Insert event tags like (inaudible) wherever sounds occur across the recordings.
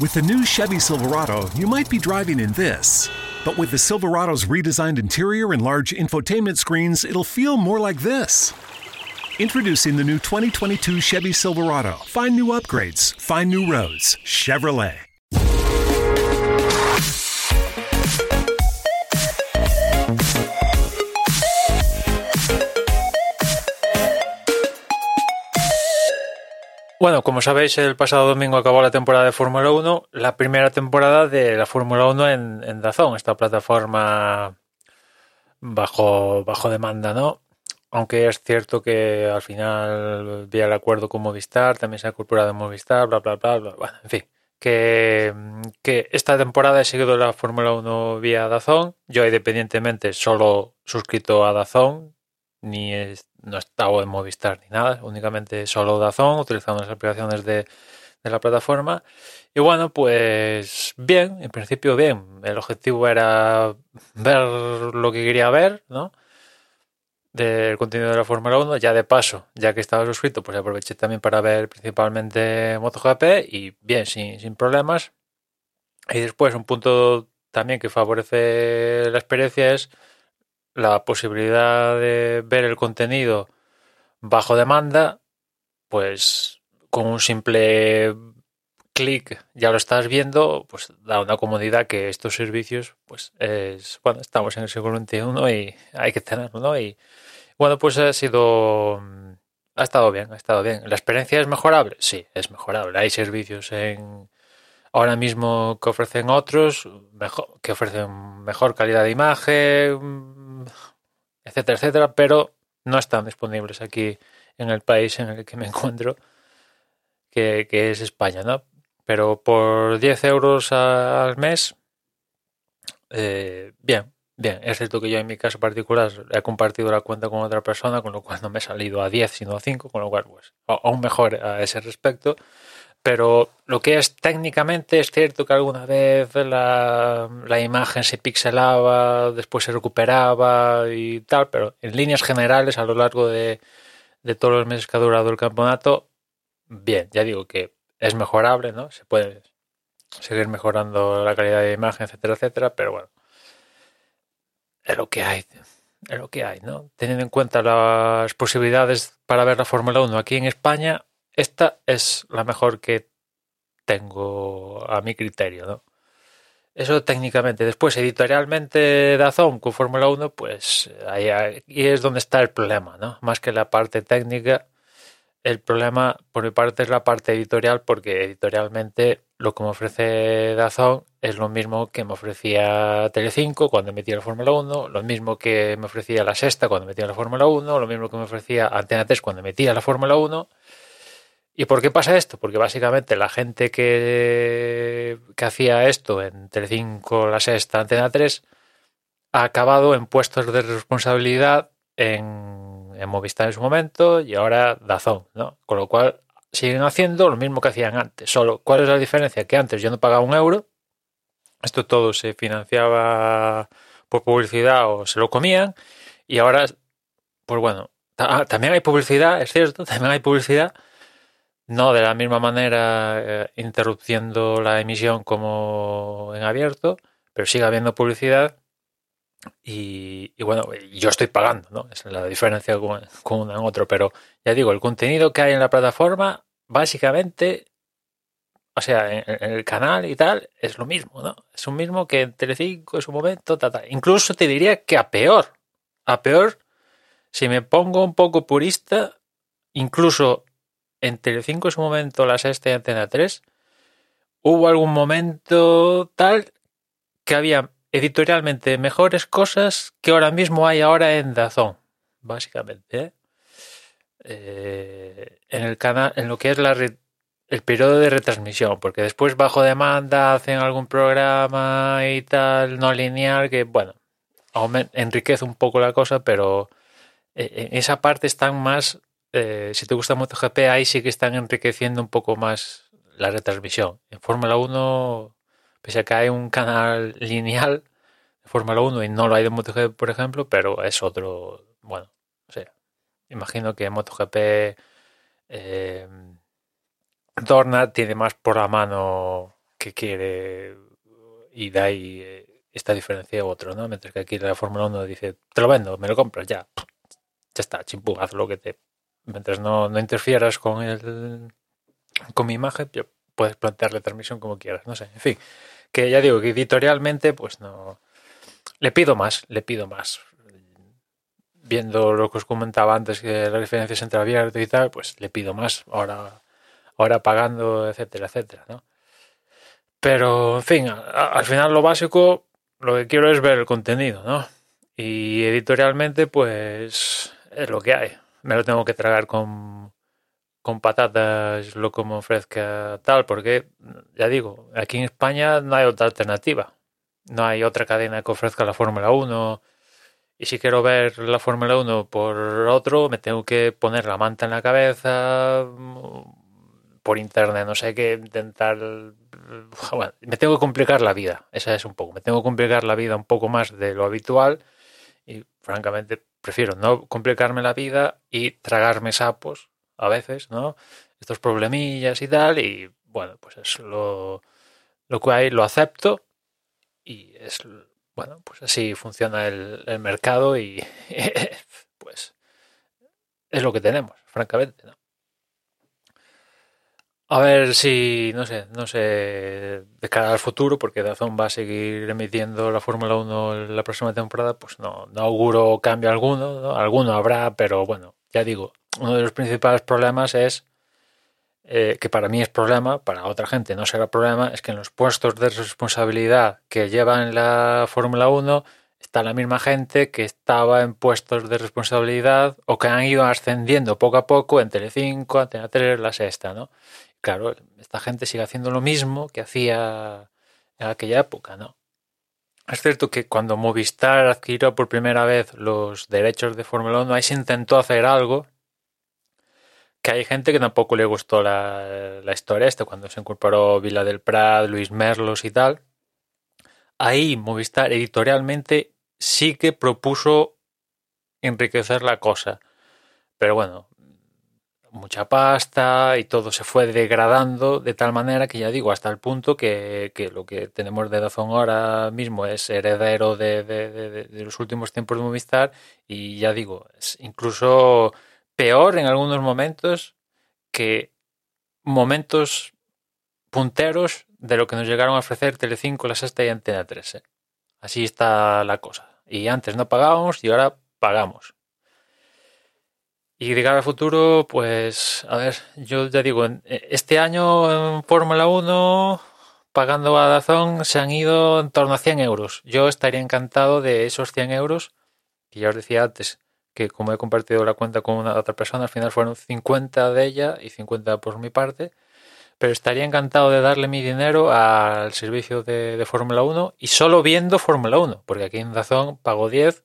With the new Chevy Silverado, you might be driving in this. But with the Silverado's redesigned interior and large infotainment screens, it'll feel more like this. Introducing the new 2022 Chevy Silverado. Find new upgrades, find new roads. Chevrolet. Bueno, como sabéis, el pasado domingo acabó la temporada de Fórmula 1, la primera temporada de la Fórmula 1 en, en Dazón, esta plataforma bajo, bajo demanda, ¿no? Aunque es cierto que al final vi el acuerdo con Movistar, también se ha incorporado Movistar, bla, bla, bla, bla. Bueno, en fin, que, que esta temporada he seguido la Fórmula 1 vía Dazón. Yo, independientemente, solo suscrito a Dazón, ni he, no he estado en Movistar ni nada, únicamente solo Dazón, utilizando las aplicaciones de, de la plataforma. Y bueno, pues bien, en principio bien. El objetivo era ver lo que quería ver, ¿no? Del contenido de la Fórmula 1. Ya de paso, ya que estaba suscrito, pues aproveché también para ver principalmente MotoGP y bien, sin, sin problemas. Y después, un punto también que favorece la experiencia es la posibilidad de ver el contenido bajo demanda, pues con un simple clic ya lo estás viendo, pues da una comodidad que estos servicios, pues es, bueno, estamos en el siglo XXI y hay que tenerlo, ¿no? Y bueno, pues ha sido, ha estado bien, ha estado bien. ¿La experiencia es mejorable? Sí, es mejorable. Hay servicios en, ahora mismo que ofrecen otros, mejor, que ofrecen mejor calidad de imagen, etcétera, etcétera, pero no están disponibles aquí en el país en el que me encuentro, que, es España, ¿no? Pero por 10 euros al mes, eh, bien, bien. Es cierto que yo en mi caso particular he compartido la cuenta con otra persona, con lo cual no me he salido a 10, sino a 5, con lo cual, pues, aún mejor a ese respecto. Pero lo que es técnicamente es cierto que alguna vez la, la imagen se pixelaba, después se recuperaba y tal, pero en líneas generales a lo largo de, de todos los meses que ha durado el campeonato, bien, ya digo que es mejorable, ¿no? Se puede seguir mejorando la calidad de imagen, etcétera, etcétera, pero bueno, es lo que hay, es lo que hay, ¿no? Teniendo en cuenta las posibilidades para ver la Fórmula 1 aquí en España, esta es la mejor que tengo a mi criterio, ¿no? Eso técnicamente. Después, editorialmente, Dazón con Fórmula 1, pues ahí, es donde está el problema, ¿no? Más que la parte técnica, el problema por mi parte es la parte editorial, porque editorialmente lo que me ofrece Dazón es lo mismo que me ofrecía Telecinco cuando metía la Fórmula 1, lo mismo que me ofrecía La Sexta cuando metía la Fórmula 1, lo mismo que me ofrecía Antena 3 cuando metía la Fórmula 1. ¿Y por qué pasa esto? Porque básicamente la gente que, que hacía esto en Telecinco, La Sexta, Antena 3, ha acabado en puestos de responsabilidad en, Movistar en su momento y ahora Dazón, ¿no? Con lo cual siguen haciendo lo mismo que hacían antes. Solo, ¿cuál es la diferencia? Que antes yo no pagaba un euro, esto todo se financiaba por publicidad o se lo comían, y ahora, pues bueno, también hay publicidad, es cierto, (laughs) también hay publicidad, no de la misma manera eh, interrumpiendo la emisión como en abierto, pero sigue habiendo publicidad y, bueno, yo estoy pagando, ¿no? Es la diferencia con, uno en otro, pero ya digo, el contenido que hay en la plataforma, básicamente, o sea, en, en el canal y tal, es lo mismo, ¿no? Es lo mismo que en Telecinco en su momento, ta, ta. incluso te diría que a peor, a peor, si me pongo un poco purista, incluso en Telecinco en su momento, la sexta y Antena 3, hubo algún momento tal que había editorialmente mejores cosas que ahora mismo hay ahora en Dazón, básicamente. ¿eh? Eh, en el canal, en lo que es la el periodo de retransmisión, porque después bajo demanda hacen algún programa y tal no lineal que bueno enriquece un poco la cosa, pero en esa parte están más eh, si te gusta MotoGP, ahí sí que están enriqueciendo un poco más la retransmisión. En Fórmula 1, pese a que hay un canal lineal de Fórmula 1 y no lo hay de MotoGP, por ejemplo, pero es otro, bueno, o sea, imagino que MotoGP eh, Dorna tiene más por la mano que quiere y da ahí eh, esta diferencia u otro, ¿no? Mientras que aquí la Fórmula 1 dice, te lo vendo, me lo compras, ya, ya está, chimpú, haz lo que te... Mientras no, no interfieras con el con mi imagen, puedes plantearle transmisión como quieras, no sé, en fin, que ya digo que editorialmente, pues no... Le pido más, le pido más. Viendo lo que os comentaba antes, que las diferencias entre abierto y tal, pues le pido más, ahora, ahora pagando, etcétera, etcétera, ¿no? Pero, en fin, al final lo básico, lo que quiero es ver el contenido, ¿no? Y editorialmente, pues es lo que hay. Me lo tengo que tragar con, con patatas, lo que me ofrezca tal, porque, ya digo, aquí en España no hay otra alternativa. No hay otra cadena que ofrezca la Fórmula 1. Y si quiero ver la Fórmula 1 por otro, me tengo que poner la manta en la cabeza, por internet, no sé qué, intentar... (laughs) Me tengo que complicar la vida, esa es un poco, me tengo que complicar la vida un poco más de lo habitual y francamente prefiero no complicarme la vida y tragarme sapos a veces, ¿no? Estos problemillas y tal y bueno, pues es lo, lo que hay, lo acepto y es, bueno, pues así funciona el, el mercado y (laughs) pues es lo que tenemos, francamente, ¿no? A ver si, no sé, no sé, de cara al futuro, porque Dazón va a seguir emitiendo la Fórmula 1 la próxima temporada, pues no, no auguro cambio alguno, ¿no? alguno habrá, pero bueno, ya digo, uno de los principales problemas es, eh, que para mí es problema, para otra gente no será problema, es que en los puestos de responsabilidad que llevan la Fórmula 1 está la misma gente que estaba en puestos de responsabilidad o que han ido ascendiendo poco a poco en Telecinco, Antena 3, La Sexta, ¿no? Claro, esta gente sigue haciendo lo mismo que hacía en aquella época, ¿no? Es cierto que cuando Movistar adquirió por primera vez los derechos de Fórmula 1, ahí se intentó hacer algo que hay gente que tampoco le gustó la, la historia esta, cuando se incorporó Vila del Prat, Luis Merlos y tal. Ahí Movistar editorialmente sí que propuso enriquecer la cosa. Pero bueno, mucha pasta y todo se fue degradando de tal manera que ya digo, hasta el punto que, lo que tenemos de Dazón ahora mismo es heredero de, de, los últimos tiempos de Movistar y ya digo, es incluso peor en algunos momentos que momentos punteros de lo que nos llegaron a ofrecer Telecinco, La Sexta y Antena 13. Así está la cosa. Y antes no pagábamos y ahora pagamos. Y de cara al futuro, pues, a ver, yo ya digo, este año en Fórmula 1, pagando a Dazón, se han ido en torno a 100 euros. Yo estaría encantado de esos 100 euros, que ya os decía antes, que como he compartido la cuenta con una otra persona, al final fueron 50 de ella y 50 por mi parte. Pero estaría encantado de darle mi dinero al servicio de, de Fórmula 1 y solo viendo Fórmula 1, porque aquí en Dazón pago 10,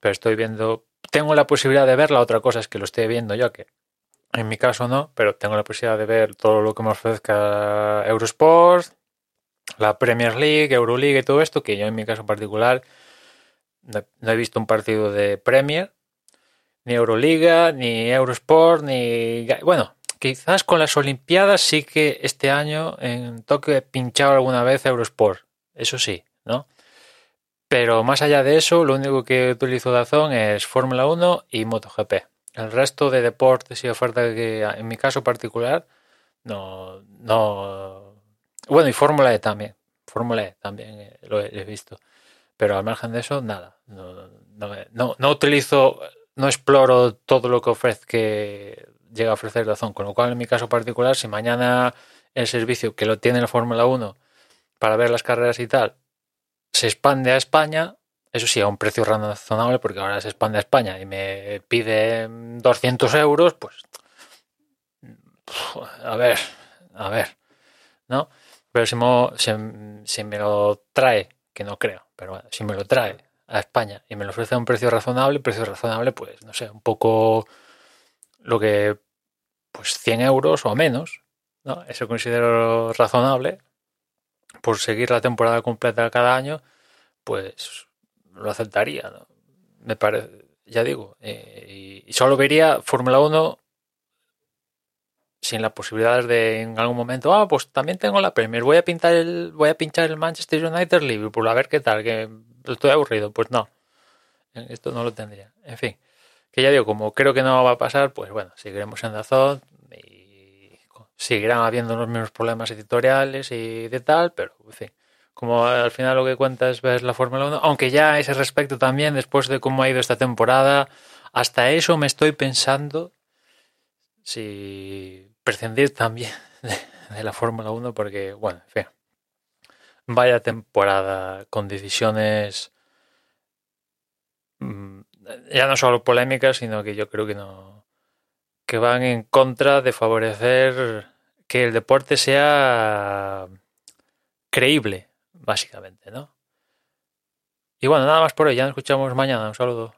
pero estoy viendo tengo la posibilidad de ver, la otra cosa es que lo esté viendo yo, que en mi caso no, pero tengo la posibilidad de ver todo lo que me ofrezca Eurosport, la Premier League, Euroleague y todo esto, que yo en mi caso particular no he visto un partido de Premier, ni Euroliga, ni Eurosport, ni... Bueno, quizás con las Olimpiadas sí que este año en Tokio he pinchado alguna vez Eurosport, eso sí, ¿no? Pero más allá de eso, lo único que utilizo Dazón es Fórmula 1 y MotoGP. El resto de deportes y ofertas que en mi caso particular no no bueno y Fórmula E también. Fórmula E también eh, lo he, visto. Pero al margen de eso nada. No, no, no, utilizo no exploro todo lo que ofrece llega a ofrecer Dazón con lo cual en mi caso particular si mañana el servicio que lo tiene la Fórmula 1 para ver las carreras y tal se expande a España, eso sí, a un precio razonable, porque ahora se expande a España y me pide 200 euros, pues a ver, a ver, ¿no? Pero si me, lo trae, que no creo, pero si me lo trae a España y me lo ofrece a un precio razonable, precio razonable, pues no sé, un poco lo que, pues 100 euros o menos, ¿no? Eso considero razonable, por seguir la temporada completa cada año, pues lo aceptaría. Me parece, ya digo, eh, y, solo vería Fórmula 1 sin la posibilidad de en algún momento, ah, pues también tengo la Premier, voy a pintar el, voy a pinchar el Manchester United Liverpool, a ver qué tal, que estoy aburrido. Pues no, esto no lo tendría. En fin, que ya digo, como creo que no va a pasar, pues bueno, seguiremos en Dazón seguirán habiendo los mismos problemas editoriales y de tal, pero en fin como al final lo que cuenta es ver la Fórmula 1, aunque ya a ese respecto también, después de cómo ha ido esta temporada, hasta eso me estoy pensando si prescindir también (laughs) de, la Fórmula 1, porque, bueno, en fin, vaya temporada con decisiones mm, ya no solo polémicas, sino que yo creo que no que van en contra de favorecer que el deporte sea creíble básicamente, ¿no? Y bueno, nada más por hoy, ya nos escuchamos mañana, un saludo.